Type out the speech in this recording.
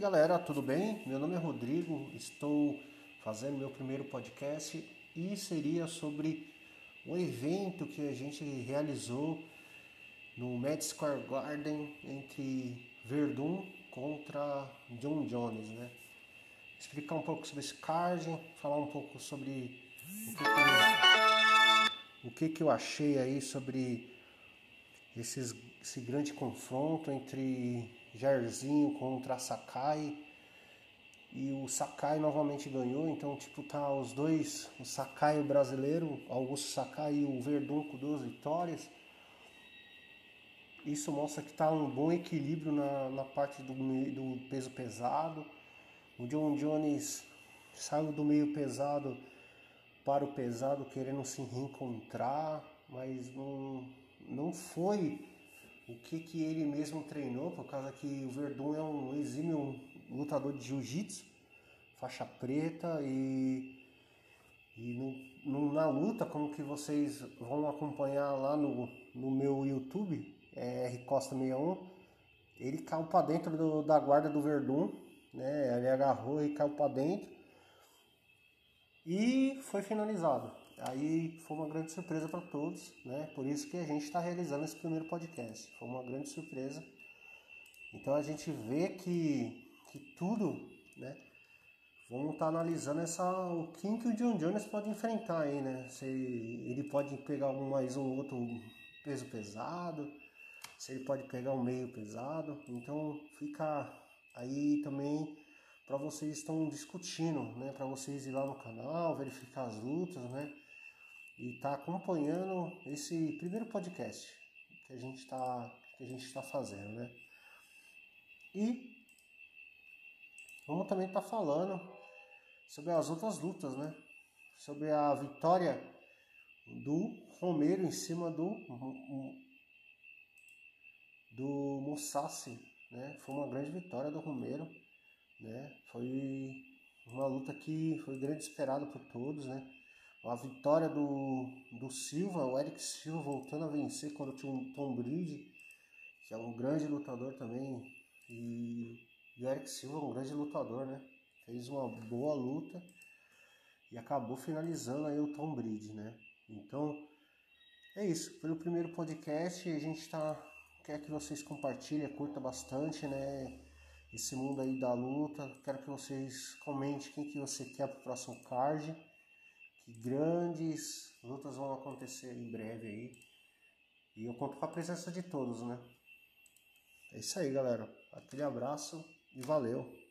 galera, tudo bem? Meu nome é Rodrigo, estou fazendo meu primeiro podcast e seria sobre um evento que a gente realizou no Madison Square Garden entre Verdun contra John Jones, né? Explicar um pouco sobre esse card, falar um pouco sobre o que, que eu, o que, que eu achei aí sobre esses, esse grande confronto entre Jairzinho contra Sakai. E o Sakai novamente ganhou, então tipo tá os dois, o Sakai o brasileiro, Augusto Sakai e o Verdun com duas vitórias. Isso mostra que está um bom equilíbrio na, na parte do, do peso pesado. O John Jones saiu do meio pesado para o pesado querendo se reencontrar, mas não, não foi o que, que ele mesmo treinou, por causa que o Verdun é um exímio lutador de jiu-jitsu, faixa preta e, e no, no, na luta, como que vocês vão acompanhar lá no, no meu YouTube, é R Costa 61, ele caiu para dentro do, da guarda do Verdun, né? Ele agarrou e caiu para dentro e foi finalizado. Aí foi uma grande surpresa para todos, né? Por isso que a gente está realizando esse primeiro podcast. Foi uma grande surpresa. Então a gente vê que, que tudo, né? Vamos estar tá analisando essa, o que, que o John Jones pode enfrentar aí, né? Se ele pode pegar um, mais um outro peso pesado, se ele pode pegar um meio pesado. Então fica aí também para vocês estão discutindo, né? Para vocês ir lá no canal, verificar as lutas, né? E tá acompanhando esse primeiro podcast que a gente está que a gente está fazendo, né? E vamos também estar tá falando sobre as outras lutas, né? Sobre a vitória do Romero em cima do do Musashi, né? Foi uma grande vitória do Romero né? Foi uma luta que foi grande esperada por todos, né? A vitória do, do Silva, o Eric Silva voltando a vencer quando tinha um Tom Brady, que é um grande lutador também, e, e o Eric Silva é um grande lutador, né? Fez uma boa luta e acabou finalizando aí o Tom Brady, né? Então, é isso. Pelo primeiro podcast, a gente tá quer que vocês compartilhem, curta bastante, né? esse mundo aí da luta. Quero que vocês comentem quem que você quer para o próximo card. Que grandes lutas vão acontecer em breve aí. E eu conto com a presença de todos, né? É isso aí, galera. Aquele abraço e valeu.